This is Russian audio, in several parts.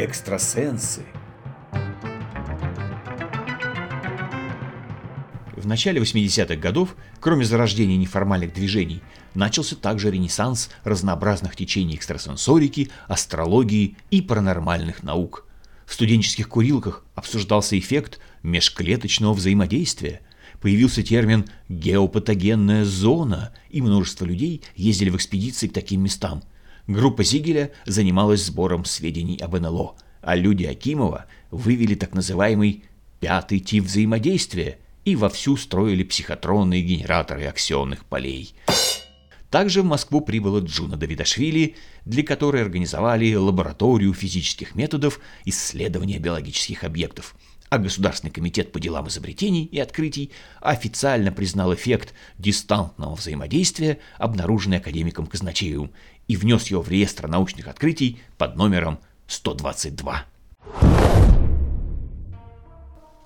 Экстрасенсы. В начале 80-х годов, кроме зарождения неформальных движений, начался также ренессанс разнообразных течений экстрасенсорики, астрологии и паранормальных наук. В студенческих курилках обсуждался эффект межклеточного взаимодействия. Появился термин «геопатогенная зона», и множество людей ездили в экспедиции к таким местам – Группа Зигеля занималась сбором сведений об НЛО, а люди Акимова вывели так называемый «пятый тип взаимодействия» и вовсю строили психотронные генераторы аксионных полей. Также в Москву прибыла Джуна Давидашвили, для которой организовали лабораторию физических методов исследования биологических объектов – а Государственный комитет по делам изобретений и открытий официально признал эффект дистантного взаимодействия, обнаруженный академиком Казначеевым, и внес его в реестр научных открытий под номером 122.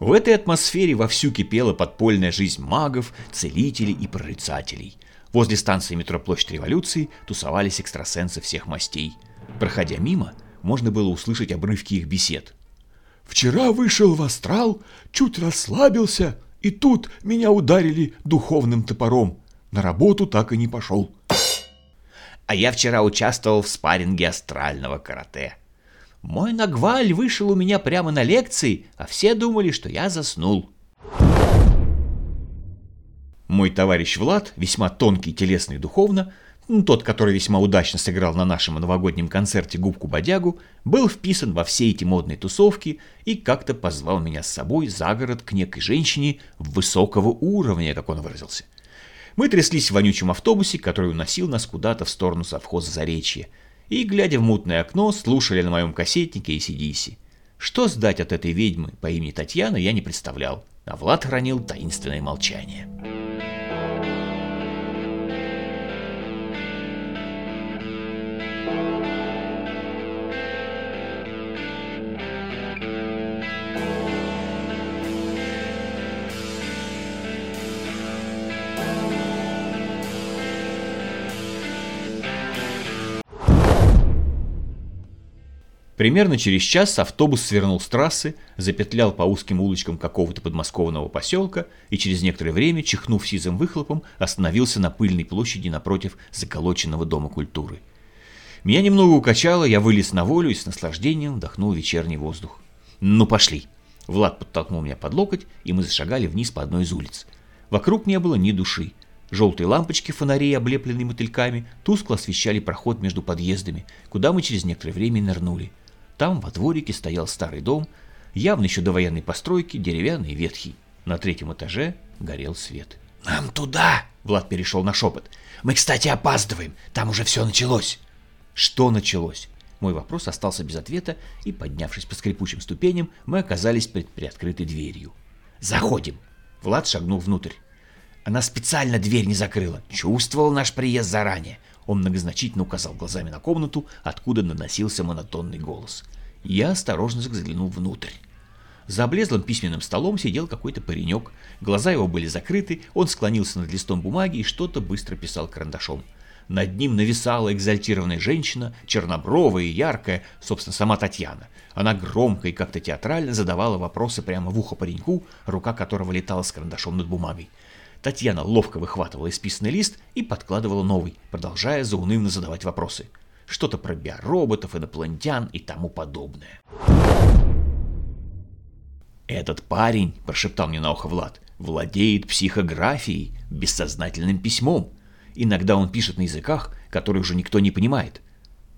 В этой атмосфере вовсю кипела подпольная жизнь магов, целителей и прорицателей. Возле станции метро Площадь Революции тусовались экстрасенсы всех мастей. Проходя мимо, можно было услышать обрывки их бесед – Вчера вышел в астрал, чуть расслабился, и тут меня ударили духовным топором. На работу так и не пошел. А я вчера участвовал в спарринге астрального карате. Мой нагваль вышел у меня прямо на лекции, а все думали, что я заснул. Мой товарищ Влад, весьма тонкий телесно и духовно, ну, тот, который весьма удачно сыграл на нашем новогоднем концерте «Губку-бодягу», был вписан во все эти модные тусовки и как-то позвал меня с собой за город к некой женщине высокого уровня, как он выразился. Мы тряслись в вонючем автобусе, который уносил нас куда-то в сторону совхоза Заречья, и, глядя в мутное окно, слушали на моем кассетнике ACDC. Что сдать от этой ведьмы по имени Татьяна, я не представлял, а Влад хранил таинственное молчание. Примерно через час автобус свернул с трассы, запетлял по узким улочкам какого-то подмосковного поселка и через некоторое время, чихнув сизым выхлопом, остановился на пыльной площади напротив заколоченного дома культуры. Меня немного укачало, я вылез на волю и с наслаждением вдохнул вечерний воздух. «Ну, пошли!» Влад подтолкнул меня под локоть, и мы зашагали вниз по одной из улиц. Вокруг не было ни души. Желтые лампочки фонарей, облепленные мотыльками, тускло освещали проход между подъездами, куда мы через некоторое время нырнули – там во дворике стоял старый дом, явно еще до военной постройки, деревянный и ветхий. На третьем этаже горел свет. «Нам туда!» — Влад перешел на шепот. «Мы, кстати, опаздываем, там уже все началось». «Что началось?» Мой вопрос остался без ответа, и, поднявшись по скрипучим ступеням, мы оказались перед приоткрытой дверью. «Заходим!» Влад шагнул внутрь. Она специально дверь не закрыла, чувствовал наш приезд заранее. Он многозначительно указал глазами на комнату, откуда наносился монотонный голос. Я осторожно заглянул внутрь. За облезлым письменным столом сидел какой-то паренек. Глаза его были закрыты, он склонился над листом бумаги и что-то быстро писал карандашом. Над ним нависала экзальтированная женщина, чернобровая и яркая, собственно, сама Татьяна. Она громко и как-то театрально задавала вопросы прямо в ухо пареньку, рука которого летала с карандашом над бумагой. Татьяна ловко выхватывала исписанный лист и подкладывала новый, продолжая заунывно задавать вопросы. Что-то про биороботов, инопланетян и тому подобное. «Этот парень», – прошептал мне на ухо Влад, – «владеет психографией, бессознательным письмом. Иногда он пишет на языках, которые уже никто не понимает».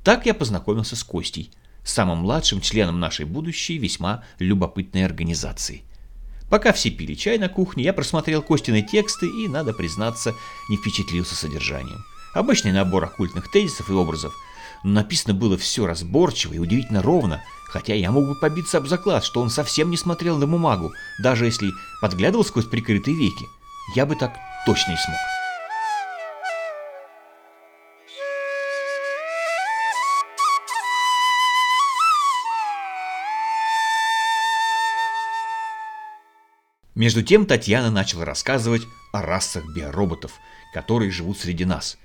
Так я познакомился с Костей, самым младшим членом нашей будущей весьма любопытной организации – Пока все пили чай на кухне, я просмотрел Костины тексты и, надо признаться, не впечатлился содержанием. Обычный набор оккультных тезисов и образов, но написано было все разборчиво и удивительно ровно, хотя я мог бы побиться об заклад, что он совсем не смотрел на бумагу, даже если подглядывал сквозь прикрытые веки. Я бы так точно не смог. Между тем Татьяна начала рассказывать о расах биороботов, которые живут среди нас.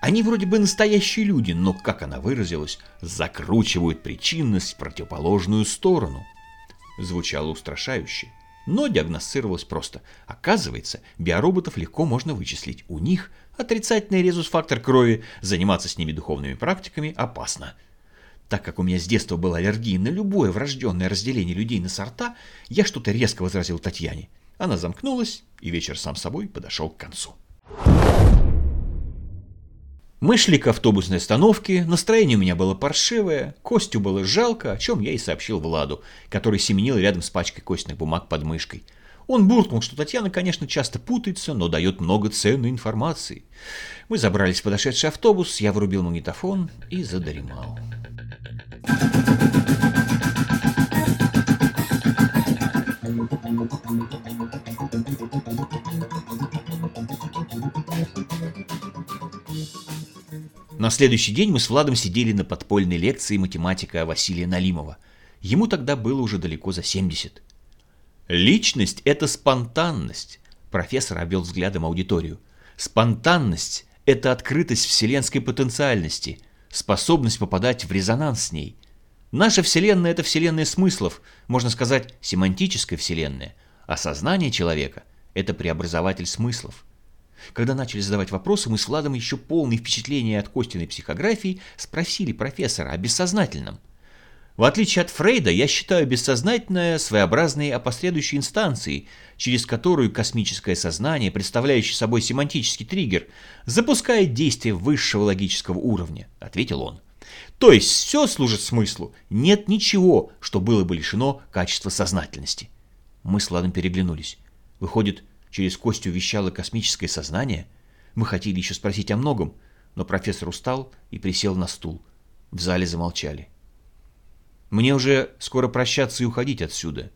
Они вроде бы настоящие люди, но, как она выразилась, закручивают причинность в противоположную сторону. Звучало устрашающе, но диагностировалось просто. Оказывается, биороботов легко можно вычислить. У них отрицательный резус-фактор крови, заниматься с ними духовными практиками опасно. Так как у меня с детства была аллергия на любое врожденное разделение людей на сорта, я что-то резко возразил Татьяне. Она замкнулась, и вечер сам собой подошел к концу. Мы шли к автобусной остановке, настроение у меня было паршивое, Костю было жалко, о чем я и сообщил Владу, который семенил рядом с пачкой костных бумаг под мышкой. Он буркнул, что Татьяна, конечно, часто путается, но дает много ценной информации. Мы забрались в подошедший автобус, я врубил магнитофон и задремал. На следующий день мы с Владом сидели на подпольной лекции математика Василия Налимова. Ему тогда было уже далеко за 70. Личность – это спонтанность. Профессор обвел взглядом аудиторию. Спонтанность – это открытость вселенской потенциальности, способность попадать в резонанс с ней. Наша вселенная – это вселенная смыслов, можно сказать, семантическая вселенная, а сознание человека – это преобразователь смыслов. Когда начали задавать вопросы, мы с Владом еще полные впечатления от Костиной психографии спросили профессора о бессознательном. В отличие от Фрейда, я считаю бессознательное своеобразной опосредующей инстанцией, через которую космическое сознание, представляющее собой семантический триггер, запускает действие высшего логического уровня, ответил он. То есть все служит смыслу, нет ничего, что было бы лишено качества сознательности. Мы с Владом переглянулись. Выходит, через Костю вещало космическое сознание? Мы хотели еще спросить о многом, но профессор устал и присел на стул. В зале замолчали. Мне уже скоро прощаться и уходить отсюда.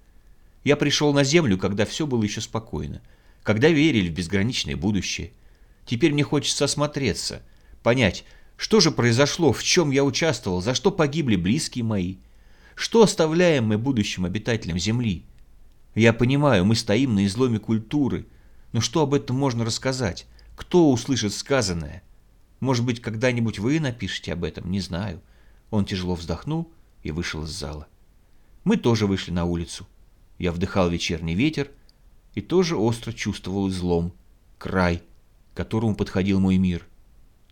Я пришел на Землю, когда все было еще спокойно, когда верили в безграничное будущее. Теперь мне хочется осмотреться, понять, что же произошло, в чем я участвовал, за что погибли близкие мои, что оставляем мы будущим обитателям Земли. Я понимаю, мы стоим на изломе культуры, но что об этом можно рассказать? Кто услышит сказанное? Может быть, когда-нибудь вы напишете об этом, не знаю. Он тяжело вздохнул и вышел из зала. Мы тоже вышли на улицу. Я вдыхал вечерний ветер и тоже остро чувствовал излом, край, к которому подходил мой мир.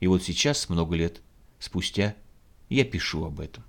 И вот сейчас, много лет спустя, я пишу об этом.